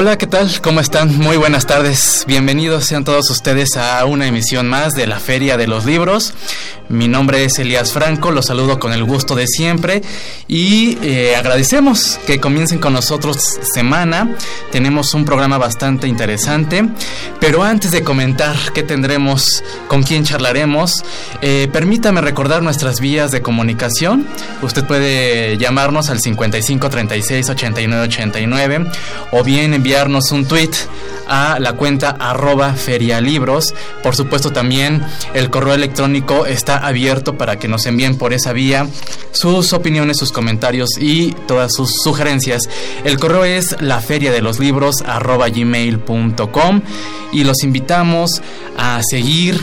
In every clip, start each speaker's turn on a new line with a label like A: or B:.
A: Hola, ¿qué tal? ¿Cómo están? Muy buenas tardes. Bienvenidos sean todos ustedes a una emisión más de la Feria de los Libros. Mi nombre es Elías Franco, los saludo con el gusto de siempre y eh, agradecemos que comiencen con nosotros semana. Tenemos un programa bastante interesante, pero antes de comentar qué tendremos, con quién charlaremos, eh, permítame recordar nuestras vías de comunicación. Usted puede llamarnos al 55 36 89 89 o bien enviarnos un tweet a la cuenta arroba ferialibros. Por supuesto también el correo electrónico está abierto para que nos envíen por esa vía sus opiniones, sus comentarios y todas sus sugerencias. El correo es la feria de los libros y los invitamos a seguir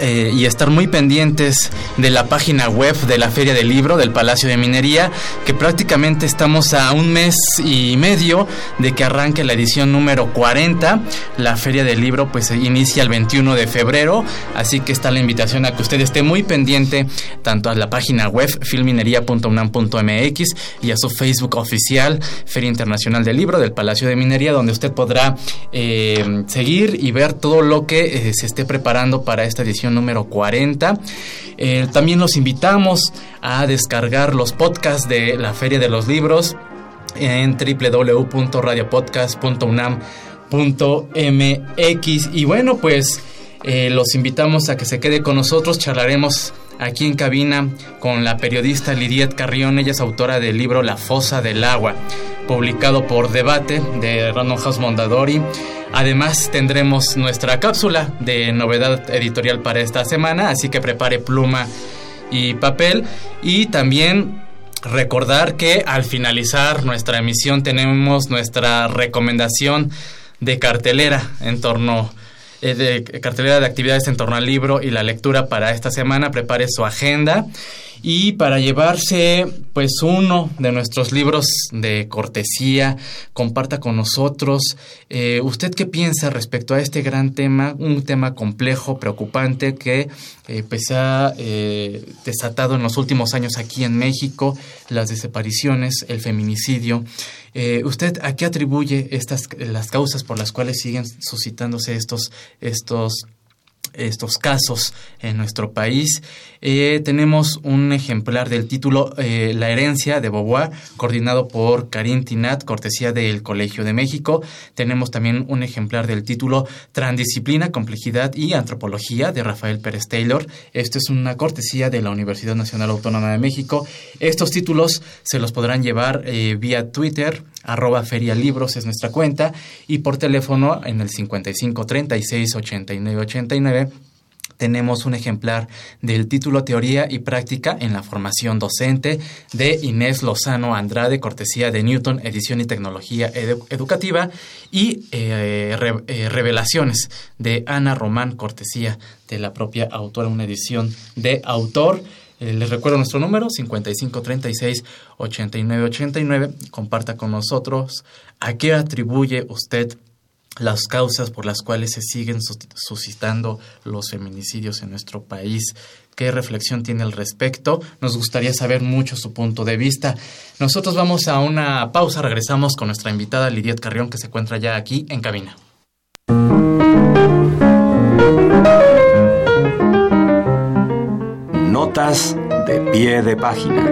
A: eh, y estar muy pendientes de la página web de la Feria del Libro del Palacio de Minería, que prácticamente estamos a un mes y medio de que arranque la edición número 40. La Feria del Libro pues inicia el 21 de febrero, así que está la invitación a que usted esté muy pendiente tanto a la página web filminería.unam.mx y a su Facebook oficial Feria Internacional del Libro del Palacio de Minería, donde usted podrá eh, seguir y ver todo lo que eh, se esté preparando para esta edición número 40. Eh, también los invitamos a descargar los podcasts de la Feria de los Libros en www.radiopodcast.unam.mx y bueno pues eh, los invitamos a que se quede con nosotros charlaremos aquí en cabina con la periodista Lidiet Carrión. Ella es autora del libro La fosa del agua publicado por Debate de House Mondadori. Además tendremos nuestra cápsula de novedad editorial para esta semana, así que prepare pluma y papel. Y también recordar que al finalizar nuestra emisión tenemos nuestra recomendación de cartelera en torno de cartelera de actividades en torno al libro y la lectura para esta semana. Prepare su agenda y para llevarse pues uno de nuestros libros de cortesía, comparta con nosotros eh, usted qué piensa respecto a este gran tema, un tema complejo, preocupante que eh, pues ha eh, desatado en los últimos años aquí en México, las desapariciones, el feminicidio. ¿Usted a qué atribuye estas las causas por las cuales siguen suscitándose estos estos estos casos en nuestro país. Eh, tenemos un ejemplar del título eh, La herencia de Beauvoir, coordinado por Karin Tinat, cortesía del Colegio de México. Tenemos también un ejemplar del título Transdisciplina, Complejidad y Antropología de Rafael Pérez Taylor. Esto es una cortesía de la Universidad Nacional Autónoma de México. Estos títulos se los podrán llevar eh, vía Twitter, arroba ferialibros es nuestra cuenta, y por teléfono en el 55 36 89 89 tenemos un ejemplar del título Teoría y Práctica en la Formación Docente de Inés Lozano Andrade, cortesía de Newton, Edición y Tecnología Educativa, y eh, eh, Revelaciones de Ana Román, cortesía de la propia autora, una edición de autor. Eh, les recuerdo nuestro número, 5536-8989. Comparta con nosotros a qué atribuye usted las causas por las cuales se siguen suscitando los feminicidios en nuestro país. ¿Qué reflexión tiene al respecto? Nos gustaría saber mucho su punto de vista. Nosotros vamos a una pausa, regresamos con nuestra invitada Lidiet Carrión que se encuentra ya aquí en cabina.
B: De pie de página.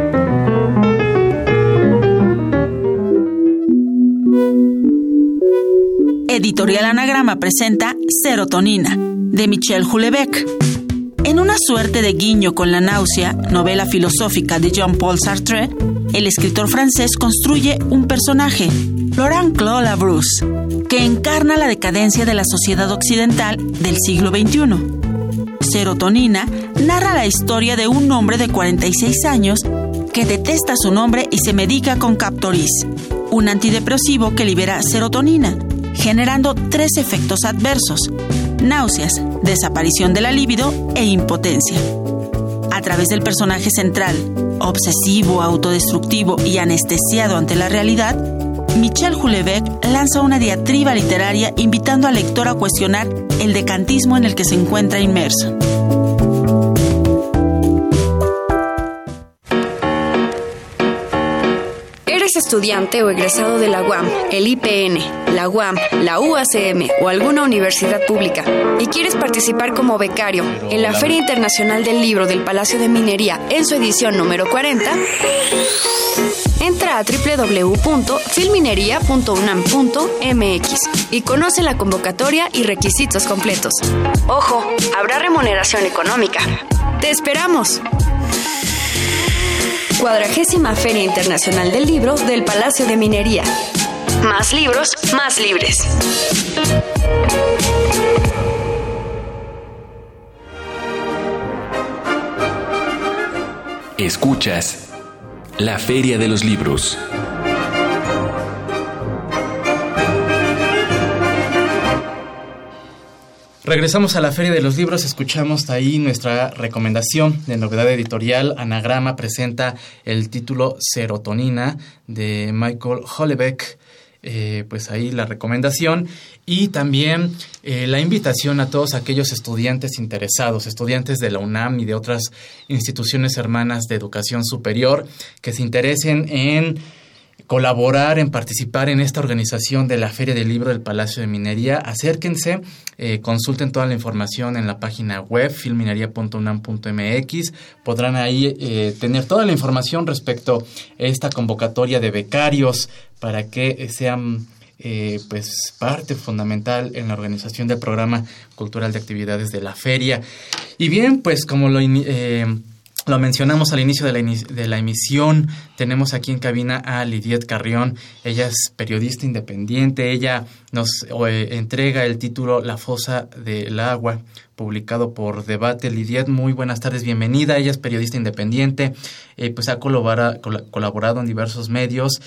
C: Editorial Anagrama presenta Serotonina, de Michel Houellebecq. En una suerte de guiño con la náusea, novela filosófica de Jean-Paul Sartre, el escritor francés construye un personaje, Laurent Claude que encarna la decadencia de la sociedad occidental del siglo XXI. Serotonina narra la historia de un hombre de 46 años que detesta su nombre y se medica con Captoris, un antidepresivo que libera serotonina, generando tres efectos adversos, náuseas, desaparición de la libido e impotencia. A través del personaje central, obsesivo, autodestructivo y anestesiado ante la realidad, Michel Houellebecq lanza una diatriba literaria invitando al lector a cuestionar el decantismo en el que se encuentra inmerso.
D: Estudiante o egresado de la UAM, el IPN, la UAM, la UACM o alguna universidad pública y quieres participar como becario en la Feria Internacional del Libro del Palacio de Minería en su edición número 40, entra a www.filminería.unam.mx y conoce la convocatoria y requisitos completos. Ojo, habrá remuneración económica. ¡Te esperamos! Cuadragésima Feria Internacional del Libro del Palacio de Minería. Más libros, más libres.
E: Escuchas la Feria de los Libros.
A: Regresamos a la Feria de los Libros, escuchamos ahí nuestra recomendación de novedad editorial. Anagrama presenta el título Serotonina de Michael Hollebeck. Eh, pues ahí la recomendación y también eh, la invitación a todos aquellos estudiantes interesados, estudiantes de la UNAM y de otras instituciones hermanas de educación superior que se interesen en colaborar, en participar en esta organización de la Feria del Libro del Palacio de Minería, acérquense, eh, consulten toda la información en la página web filminería.unam.mx. Podrán ahí eh, tener toda la información respecto a esta convocatoria de becarios para que sean eh, pues parte fundamental en la organización del programa cultural de actividades de la feria. Y bien, pues como lo lo mencionamos al inicio de la, emisión. Tenemos aquí en cabina a Lidiet Carrión. Ella es periodista independiente. Ella nos eh, entrega el título La fosa del agua, publicado por Debate. Lidiet, muy buenas tardes, bienvenida. Ella es periodista independiente. Eh, pues ha colaborado en diversos medios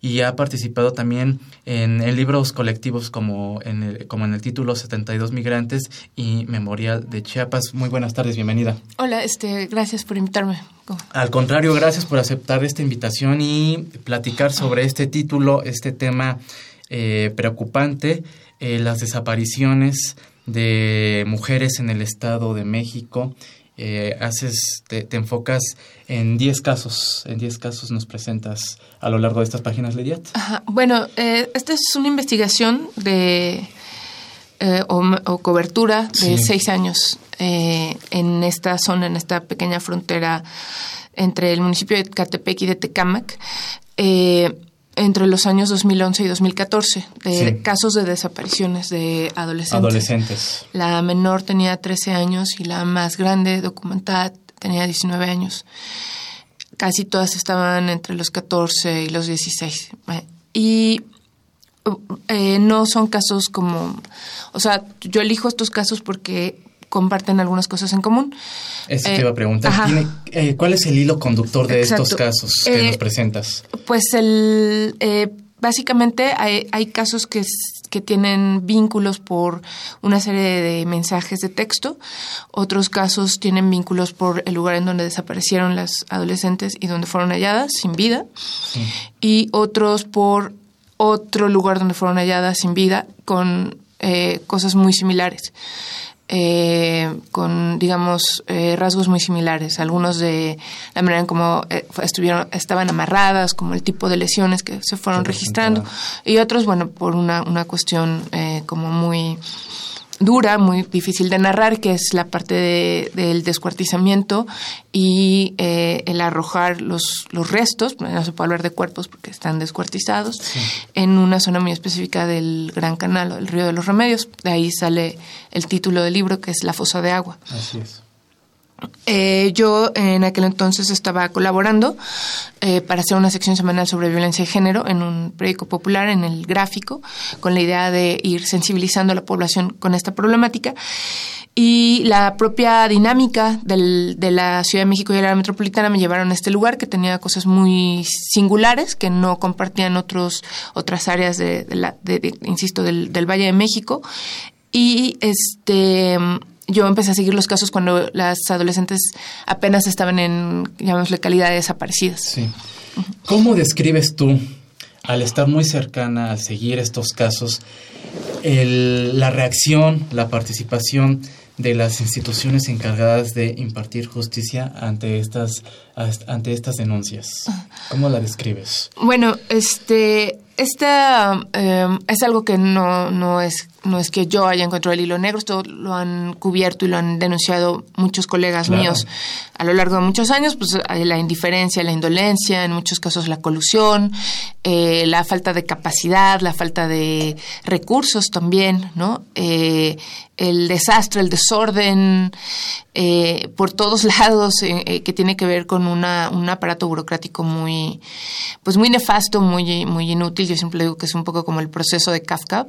A: y ha participado también en, libros colectivos como en, el, como en el título 72 Migrantes y Memorial de Chiapas. Muy buenas tardes, bienvenida.
F: Hola, este, gracias por invitarme.
A: Al contrario, gracias por aceptar esta invitación y platicar sobre este título, este tema eh, preocupante, eh, las desapariciones de mujeres en el Estado de México eh, haces, te, enfocas en 10 casos, en 10 casos nos presentas a lo largo de estas páginas, Lidiat.
F: Bueno, eh, esta es una investigación de eh, o, cobertura de seis años en esta zona, en esta pequeña frontera entre el municipio de Catepec y de Tecámac entre los años 2011 y 2014 de casos de desapariciones de adolescentes.
A: Adolescentes.
F: La menor tenía 13 años y la más grande, documentada, tenía 19 años. Casi todas estaban entre los 14 y los 16. Y eh, no son casos como, o sea, yo elijo estos casos porque comparten algunas cosas en común.
A: Eso te iba a preguntar. Eh, ¿Cuál es el hilo conductor de estos casos que nos eh, presentas?
F: Pues el eh, básicamente hay, hay casos que, que, tienen vínculos por una serie de mensajes de texto, otros casos tienen vínculos por el lugar en donde desaparecieron las adolescentes y donde fueron halladas sin vida, y otros por otro lugar donde fueron halladas sin vida con cosas muy similares eh, con, digamos, eh, rasgos muy similares. Algunos de la manera en cómo eh, estuvieron, estaban amarradas, como el tipo de lesiones que se fueron registrando, y otros, bueno, por una, una cuestión eh, como muy dura, muy difícil de narrar, que es la parte del descuartizamiento y eh, el arrojar los, los restos, no se puede hablar de cuerpos porque están descuartizados, en una zona muy específica del Gran Canal o del Río de los Remedios. De ahí sale el título del libro, que es La fosa de agua.
A: Así es.
F: Eh, yo en aquel entonces estaba colaborando eh, para hacer una sección semanal sobre violencia de género en un periódico popular, en el gráfico, con la idea de ir sensibilizando a la población con esta problemática. Y la propia dinámica del, de la Ciudad de México y de la metropolitana me llevaron a este lugar que tenía cosas muy singulares que no compartían otros, otras áreas de, la, insisto, del, del Valle de México. Y este yo empecé a seguir los casos cuando las adolescentes apenas estaban en, llamémosle, calidad de desaparecidas.
A: Sí. ¿Cómo describes tú, al estar muy cercana, al seguir estos casos, la reacción, la participación de las instituciones encargadas de impartir justicia ante estas, ante estas denuncias? ¿Cómo la describes?
F: Bueno, este, esta em, es algo que no, no, es, no es que yo haya encontrado el hilo negro, esto lo han cubierto y lo han denunciado muchos colegas míos a lo largo de muchos años, pues la indiferencia, la indolencia, en muchos casos la colusión, eh, la falta de capacidad, la falta de recursos también, ¿no? Eh, el desastre, el desorden eh, por todos lados que tiene que ver con una, un aparato burocrático muy, pues muy nefasto, muy, muy inútil. Yo siempre digo que es un poco como el proceso de Kafka,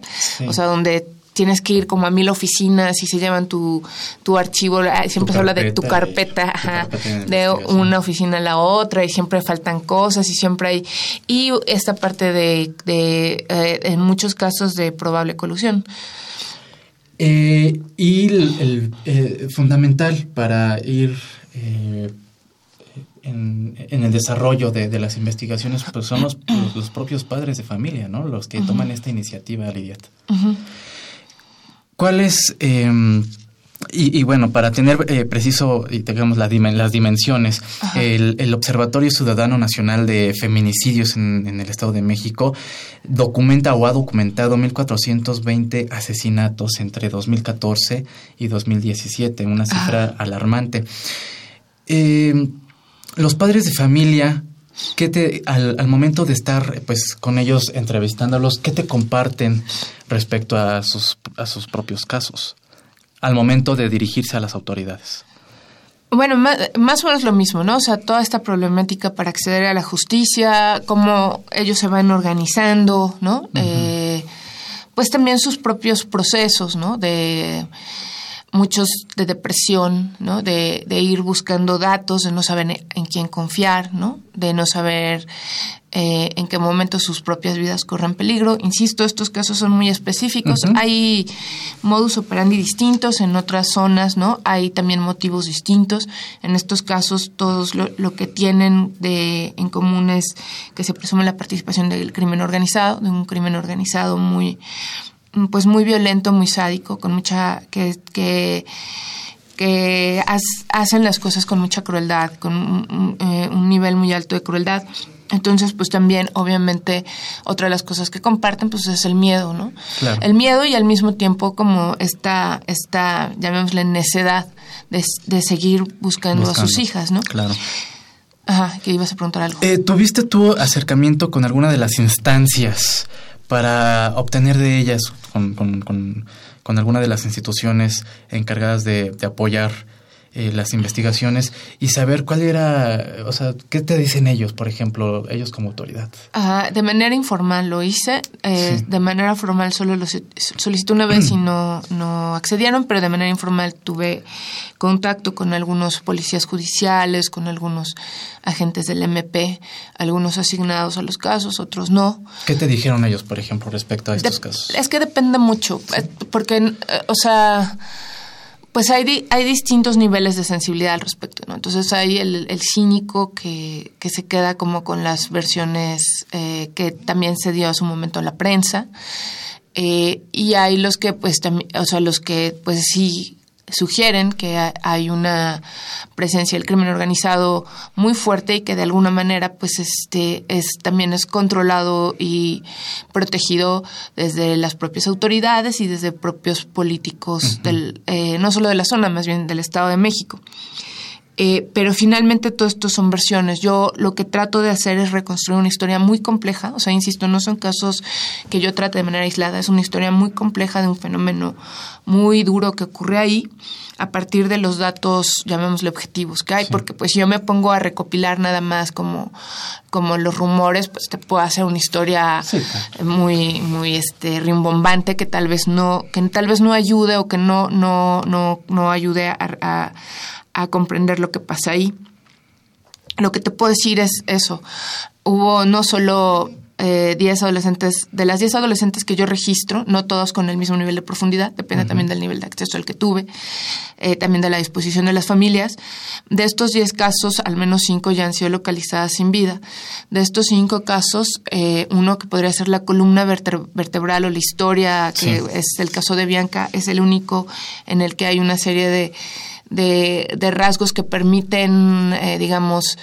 F: o sea, donde tienes que ir como a mil oficinas y se llevan tu, tu archivo, ah, siempre se habla de tu carpeta, de, una oficina a la otra y siempre faltan cosas y siempre hay... Y esta parte de, de eh, en muchos casos, de probable colusión.
A: Eh, y el, eh, fundamental para ir en, el desarrollo de, las investigaciones pues son los, los, propios padres de familia, ¿no? Los que toman esta iniciativa, Lidia. ¿Cuál es, em, y, bueno, para tener eh, preciso y tengamos las dimensiones, el, Observatorio Ciudadano Nacional de Feminicidios en, el Estado de México documenta o ha documentado 1.420 asesinatos entre 2014 y 2017, una cifra alarmante. Em, los padres de familia ¿Qué te, al, momento de estar pues con ellos entrevistándolos, qué te comparten respecto a sus, a sus propios casos? Al momento de dirigirse a las autoridades.
F: Bueno, más, o menos lo mismo, ¿no? O sea, toda esta problemática para acceder a la justicia, cómo ellos se van organizando, ¿no? Eh, pues también sus propios procesos, ¿no? De muchos de depresión, ¿no? De, de, ir buscando datos, de no saber en quién confiar, ¿no? De no saber eh, en qué momento sus propias vidas corren peligro. Insisto, estos casos son muy específicos. Hay modus operandi distintos en otras zonas, ¿no? Hay también motivos distintos. En estos casos, todos lo, lo que tienen de, en común es que se presume la participación del crimen organizado, de un crimen organizado muy pues muy violento, muy sádico, con mucha que que, que hacen las cosas con mucha crueldad, con un, eh, nivel muy alto de crueldad. Entonces, pues también, obviamente, otra de las cosas que comparten, pues es el miedo, ¿no? El miedo y al mismo tiempo como esta, esta llamémosle necedad de, de seguir buscando, a sus hijas, ¿no?
A: Claro.
F: Ajá, que ibas a preguntar algo.
A: Eh, ¿Tuviste tu acercamiento con alguna de las instancias para obtener de ellas, con, con, con, con alguna de las instituciones encargadas de, de apoyar eh, las investigaciones y saber cuál era, o sea, qué te dicen ellos, por ejemplo, ellos como autoridad.
F: de manera informal lo hice, eh, de manera formal solo lo solicité una vez y no, no accedieron, pero de manera informal tuve contacto con algunos policías judiciales, con algunos agentes del MP, algunos asignados a los casos, otros no.
A: ¿Qué te dijeron ellos, por ejemplo, respecto a estos casos?
F: Es que depende mucho, eh, porque, o sea pues hay, hay distintos niveles de sensibilidad al respecto, ¿no? Entonces hay el, el cínico que, que, se queda como con las versiones eh, que también se dio a su momento en la prensa. Eh, y hay los que, pues, o sea, los que, pues sí sugieren que hay una presencia del crimen organizado muy fuerte y que de alguna manera pues este es también es controlado y protegido desde las propias autoridades y desde propios políticos del eh, no solo de la zona más bien del Estado de México eh, pero finalmente todo esto son versiones. Yo lo que trato de hacer es reconstruir una historia muy compleja, o sea, insisto, no son casos que yo trate de manera aislada, es una historia muy compleja de un fenómeno muy duro que ocurre ahí a partir de los datos, llamémosle objetivos que hay, porque pues si yo me pongo a recopilar nada más como, como los rumores, pues te puedo hacer una historia muy, muy este rimbombante que tal vez no, que tal vez no ayude o que no, no, no, no ayude a a comprender lo que pasa ahí. Lo que te puedo decir es eso. Hubo no solo eh, 10 adolescentes, de las 10 adolescentes que yo registro, no todos con el mismo nivel de profundidad, depende también del nivel de acceso al que tuve, eh, también de la disposición de las familias. De estos 10 casos, al menos 5 ya han sido localizadas sin vida. De estos 5 casos, eh, uno que podría ser la columna vertebral o la historia, que es el caso de Bianca, es el único en el que hay una serie de, de, de rasgos que permiten, eh, digamos,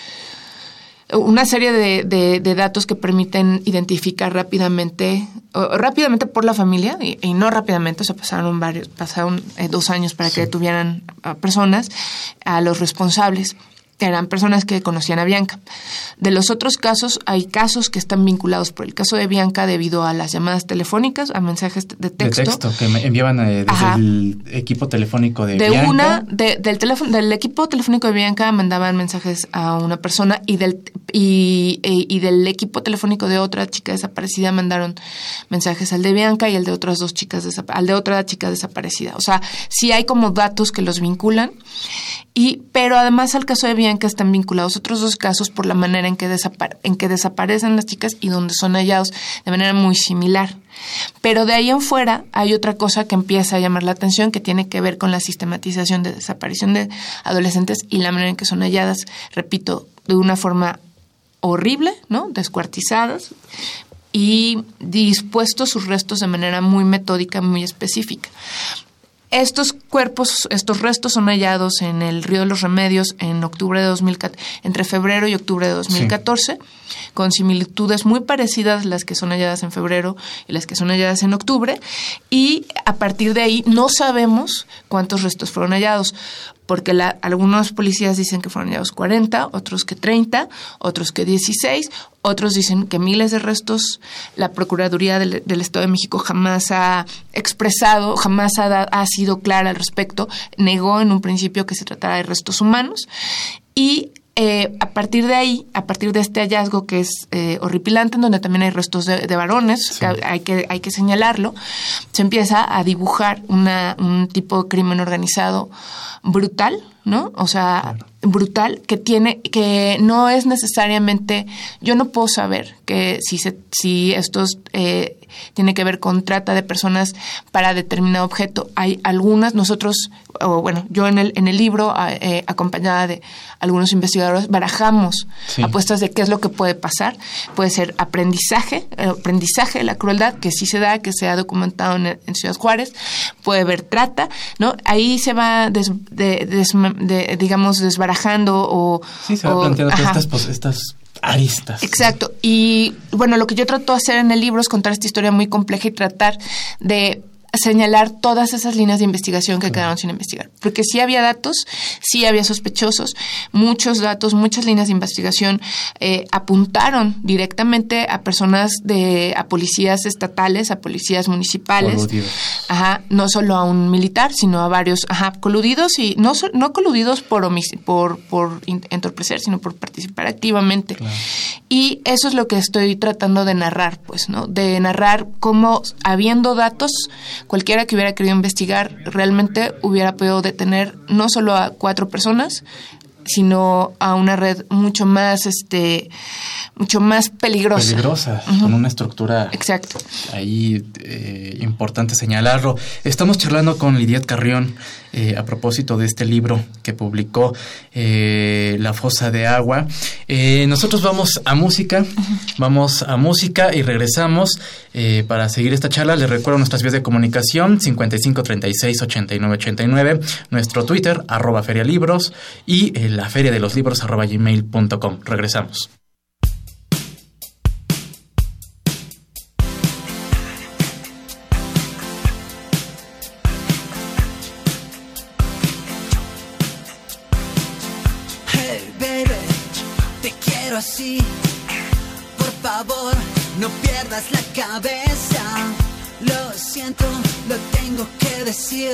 F: una serie de, de, datos que permiten identificar rápidamente, rápidamente por la familia, y, no rápidamente, o sea, pasaron varios, pasaron eh, dos años para que detuvieran a personas, a los responsables eran personas que conocían a Bianca. De los otros casos, hay casos que están vinculados por el caso de Bianca debido a las llamadas telefónicas, a mensajes de texto.
A: De texto, que me enviaban eh, desde el equipo telefónico de, Bianca.
F: Una, del, teléfono, del equipo telefónico de Bianca mandaban mensajes a una persona y del, y, e, y, del equipo telefónico de otra chica desaparecida mandaron mensajes al de Bianca y al de otras dos chicas, al de otra chica desaparecida. O sea, sí hay como datos que los vinculan y, pero además al caso de Bianca están vinculados otros dos casos por la manera en que, en que desaparecen las chicas y donde son hallados de manera muy similar. Pero de ahí en fuera hay otra cosa que empieza a llamar la atención que tiene que ver con la sistematización de desaparición de adolescentes y la manera en que son halladas, repito, de una forma horrible, ¿no? Descuartizadas y dispuestos sus restos de manera muy metódica, muy específica. Estos cuerpos, estos restos son hallados en el Río de los Remedios en octubre de 2014, entre febrero y octubre de 2014, con similitudes muy parecidas las que son halladas en febrero y las que son halladas en octubre, y a partir de ahí no sabemos cuántos restos fueron hallados porque la, algunos policías dicen que fueron hallados 40, otros que 30, otros que 16, otros dicen que miles de restos. La Procuraduría del, Estado de México jamás ha expresado, jamás ha, ha sido clara al respecto, negó en un principio que se tratara de restos humanos y eh, a partir de ahí, a partir de este hallazgo que es eh, horripilante, en donde también hay restos de, varones, hay, que, hay que señalarlo, se empieza a dibujar una, un tipo de crimen organizado brutal, ¿no? O sea, brutal, que tiene, que no es necesariamente, yo no puedo saber que si se, si estos eh, tiene que ver con trata de personas para determinado objeto. Hay algunas, nosotros, o bueno, yo en el, en el libro, eh, acompañada de algunos investigadores, barajamos apuestas de qué es lo que puede pasar. Puede ser aprendizaje, eh, aprendizaje de la crueldad, que sí se da, que se ha documentado en, Ciudad Juárez. Puede haber trata, ¿no? Ahí se va, digamos, desbarajando o...
A: Sí, se va planteando estas, estas aristas.
F: Exacto. Y bueno, lo que yo trato de hacer en el libro es contar esta historia muy compleja y tratar de señalar todas esas líneas de investigación que quedaron sin investigar. Porque sí había datos, sí había sospechosos, muchos datos, muchas líneas de investigación eh, apuntaron directamente a personas de, a policías estatales, a policías municipales. Ajá, no solo a un militar, sino a varios, ajá, coludidos y no, no coludidos por, por, por entorpecer, sino por participar activamente. Y eso es lo que estoy tratando de narrar, pues, ¿no? De narrar cómo, habiendo datos, cualquiera que hubiera querido investigar realmente hubiera podido detener no solo a cuatro personas, sino a una red mucho más este mucho más peligrosa.
A: Peligrosa, con una estructura
F: Exacto.
A: ahí eh, importante señalarlo. Estamos charlando con Lidiet Carrión eh, a propósito de este libro que publicó eh, La Fosa de Agua. nosotros vamos a música, vamos a música y regresamos para seguir esta charla. Les recuerdo nuestras vías de comunicación 55 36 89 89, nuestro Twitter arroba ferialibros y la feria de los libros gmail.com. Regresamos.
G: no pierdas la cabeza. Lo siento, lo tengo que decir.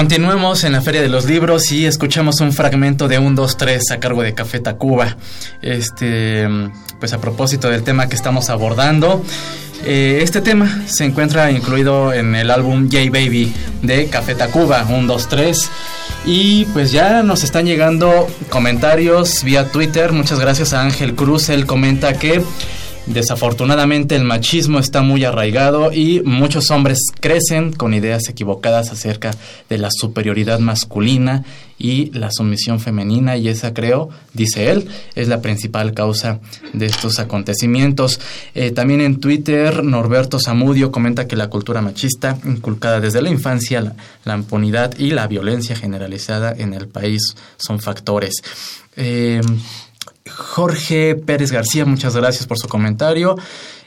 A: Continuamos en la Feria de los Libros y escuchamos un fragmento de un 2, 3 a cargo de Café Tacuba. Este, pues a propósito del tema que estamos abordando. Eh, este tema se encuentra incluido en el álbum J Baby de Café Tacuba, un 2, 3. Y pues ya nos están llegando comentarios vía Twitter. Muchas gracias a Ángel Cruz. Él comenta que Desafortunadamente el machismo está muy arraigado y muchos hombres crecen con ideas equivocadas acerca de la superioridad masculina y la sumisión femenina y esa creo, dice él, es la principal causa de estos acontecimientos. Eh, también en Twitter Norberto Zamudio comenta que la cultura machista inculcada desde la infancia, la, la impunidad y la violencia generalizada en el país son factores. Eh, Jorge Pérez García, muchas gracias por su comentario.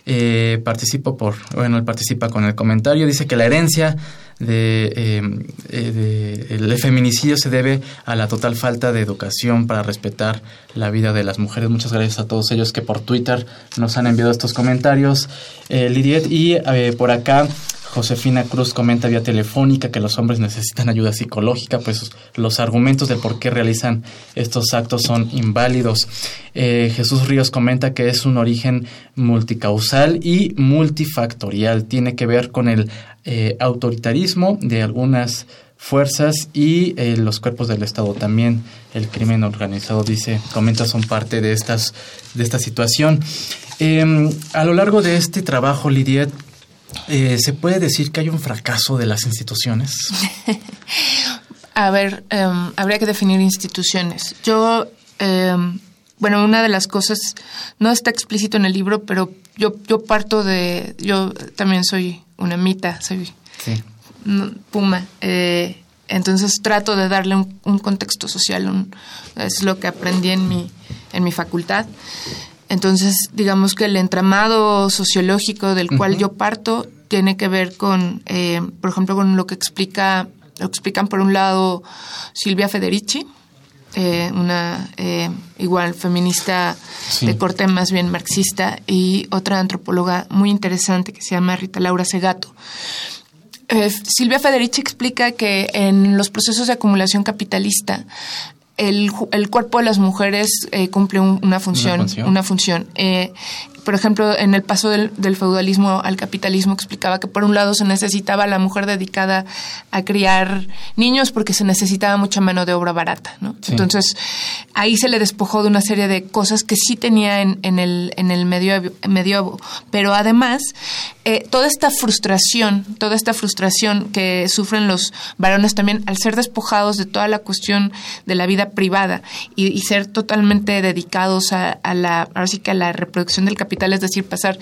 A: Eh, participo por, bueno, él participa con el comentario, dice que la herencia de, eh, eh, el feminicidio se debe a la total falta de educación para respetar la vida de las mujeres. Muchas gracias a todos ellos que por Twitter nos han enviado estos comentarios, Lidiet, y por acá Josefina Cruz comenta vía telefónica que los hombres necesitan ayuda psicológica, pues los argumentos del por qué realizan estos actos son inválidos. Eh, Jesús Ríos comenta que es un origen multicausal y multifactorial. Tiene que ver con el eh, autoritarismo de algunas fuerzas y eh, los cuerpos del Estado también el crimen organizado dice comenta son parte de estas de esta situación em, a lo largo de este trabajo Lidiet eh, ¿Se puede decir que hay un fracaso de las instituciones?
F: A ver, em, habría que definir instituciones. Yo, em, bueno, una de las cosas, no está explícito en el libro, pero yo, yo parto de, yo también soy una mita, soy puma. Eh, entonces trato de darle un, contexto social, es lo que aprendí en mi, en mi facultad. Entonces, digamos que el entramado sociológico del cual yo parto tiene que ver con, eh, por ejemplo, con lo que explica, lo explican por un lado Silvia Federici, eh, una eh, igual feminista de corte más bien marxista, y otra antropóloga muy interesante que se llama Rita Laura Segato. Silvia Federici explica que en los procesos de acumulación capitalista el, el, cuerpo de las mujeres eh, cumple una función, una función. Eh, por ejemplo, en el paso del, feudalismo al capitalismo explicaba que por un lado se necesitaba la mujer dedicada a criar niños porque se necesitaba mucha mano de obra barata, ¿no? Entonces, ahí se le despojó de una serie de cosas que sí tenía en, en el, en el medio, medioevo. Pero además, eh, toda esta frustración, toda esta frustración que sufren los varones también al ser despojados de toda la cuestión de la vida privada y, ser totalmente dedicados a, la, ahora sí que a la reproducción del capitalismo, es decir, pasar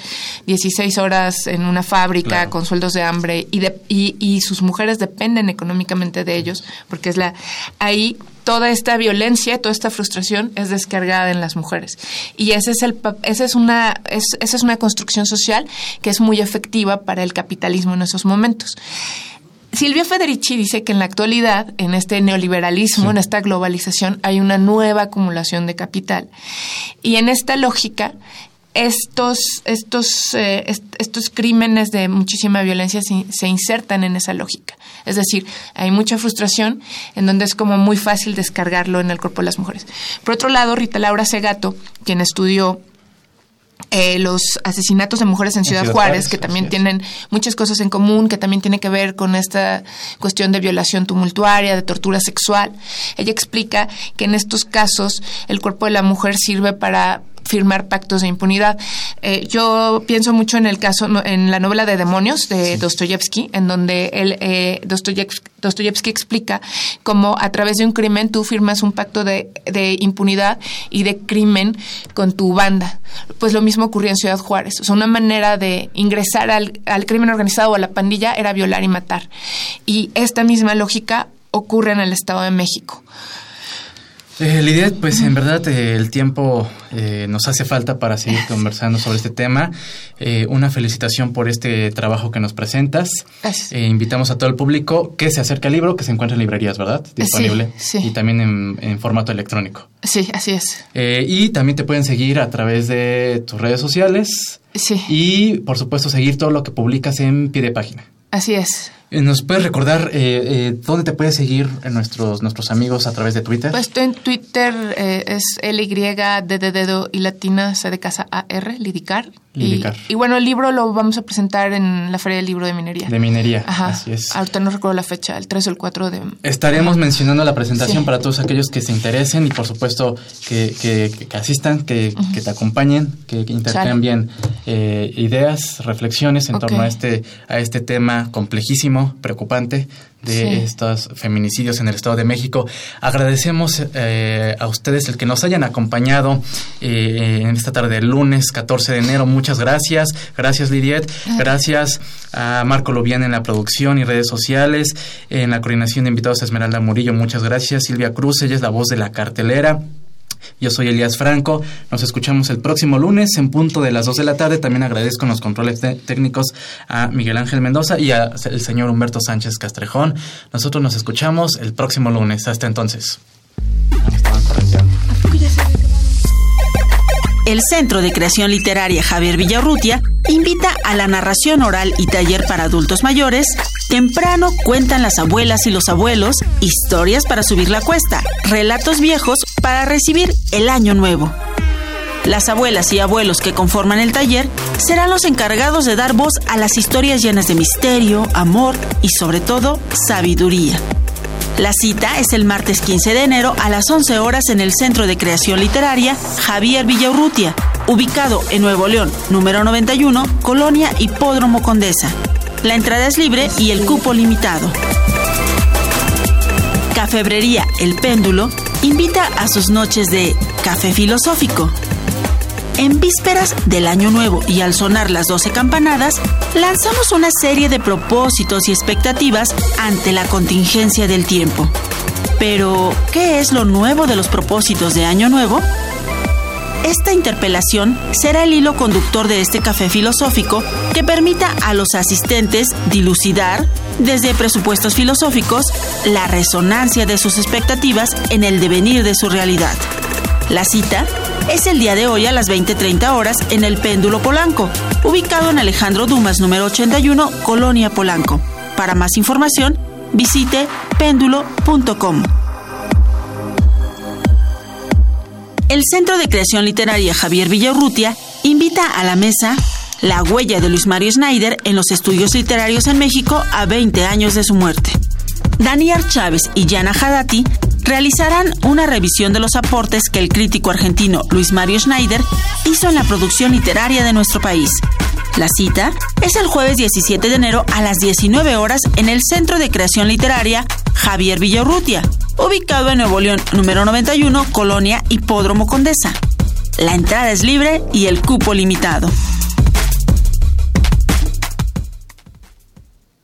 F: 16 horas en una fábrica con sueldos de hambre y, de, y, sus mujeres dependen económicamente de ellos, porque es la ahí toda esta violencia, toda esta frustración es descargada en las mujeres. Y ese es el, esa es una, esa es una construcción social que es muy efectiva para el capitalismo en esos momentos. Silvia Federici dice que en la actualidad, en este neoliberalismo, en esta globalización, hay una nueva acumulación de capital. Y en esta lógica, estos, estos, eh, estos crímenes de muchísima violencia se, insertan en esa lógica. Es decir, hay mucha frustración en donde es como muy fácil descargarlo en el cuerpo de las mujeres. Por otro lado, Rita Laura Segato, quien estudió eh, los asesinatos de mujeres en Ciudad, Juárez, que también tienen muchas cosas en común, que también tiene que ver con esta cuestión de violación tumultuaria, de tortura sexual. Ella explica que en estos casos el cuerpo de la mujer sirve para firmar pactos de impunidad. Eh, yo pienso mucho en el caso, en la novela de Demonios de Dostoyevsky, en donde él, eh, Dostoyevsky, explica cómo a través de un crimen tú firmas un pacto de, impunidad y de crimen con tu banda. Pues lo mismo ocurría en Ciudad Juárez. O sea, una manera de ingresar al, al crimen organizado o a la pandilla era violar y matar. Y esta misma lógica ocurre en el Estado de México.
A: Eh, Lidia, pues en verdad eh, el tiempo eh, nos hace falta para seguir conversando sobre este tema. Eh, una felicitación por este trabajo que nos presentas.
F: Gracias.
A: invitamos a todo el público que se acerque al libro, que se encuentra en librerías, ¿verdad?
F: Disponible. Sí,
A: Y también en, en, formato electrónico.
F: Sí, así es.
A: y también te pueden seguir a través de tus redes sociales.
F: Sí.
A: Y, por supuesto, seguir todo lo que publicas en pie de página.
F: Así es.
A: Eh, ¿Nos puedes recordar eh, eh, dónde te puedes seguir en nuestros, nuestros amigos a través de Twitter?
F: Pues estoy en Twitter, eh, es L, Y, D de dedo y latina, C de casa A, R, Lidicar. Y, y bueno, el libro lo vamos a presentar en la Feria del Libro de Minería.
A: De minería,
F: Ajá.
A: así es.
F: Ahorita no recuerdo la fecha, el 3 o el 4 de...
A: Estaremos mencionando la presentación
F: Sí.
A: para todos aquellos que se interesen y por supuesto que, que- que asistan, que, que te acompañen, que, intercambien eh, ideas, reflexiones en torno a este, a este tema complejísimo, preocupante de
F: Sí.
A: estos feminicidios en el Estado de México. Agradecemos eh, a ustedes el que nos hayan acompañado eh, en esta tarde del lunes 14 de enero. Muchas gracias. Gracias Lidiet. Gracias a Marco Lubián en la producción y redes sociales. En la coordinación de invitados a Esmeralda Murillo. Muchas gracias. Silvia Cruz, ella es la voz de la cartelera. Yo soy Elías Franco. Nos escuchamos el próximo lunes en punto de las 2 de la tarde. También agradezco los controles técnicos a Miguel Ángel Mendoza y al señor Humberto Sánchez Castrejón. Nosotros nos escuchamos el próximo lunes. Hasta entonces.
C: El Centro de Creación Literaria Javier Villarrutia invita a la narración oral y taller para adultos mayores. Temprano cuentan las abuelas y los abuelos historias para subir la cuesta, relatos viejos para recibir el año nuevo. Las abuelas y abuelos que conforman el taller serán los encargados de dar voz a las historias llenas de misterio, amor y sobre todo sabiduría. La cita es el martes 15 de enero a las 11 horas en el Centro de Creación Literaria Javier Villaurrutia, ubicado en Nuevo León, número 91, Colonia Hipódromo Condesa. La entrada es libre y el cupo limitado. Cafebrería El Péndulo invita a sus noches de café filosófico. En vísperas del Año Nuevo y al sonar las 12 campanadas, lanzamos una serie de propósitos y expectativas ante la contingencia del tiempo. Pero, ¿qué es lo nuevo de los propósitos de Año Nuevo? Esta interpelación será el hilo conductor de este café filosófico que permita a los asistentes dilucidar, desde presupuestos filosóficos, la resonancia de sus expectativas en el devenir de su realidad. La cita es el día de hoy a las 20.30 horas en el Péndulo Polanco, ubicado en Alejandro Dumas número 81, Colonia Polanco. Para más información, visite péndulo.com. El Centro de Creación Literaria Javier Villaurrutia invita a la mesa La huella de Luis Mario Schneider en los estudios literarios en México a 20 años de su muerte. Daniel Chávez y Yana Hadati realizarán una revisión de los aportes que el crítico argentino Luis Mario Schneider hizo en la producción literaria de nuestro país. La cita es el jueves 17 de enero a las 19 horas en el Centro de Creación Literaria Javier Villaurrutia, ubicado en Nuevo León, número 91, Colonia Hipódromo Condesa. La entrada es libre y el cupo limitado.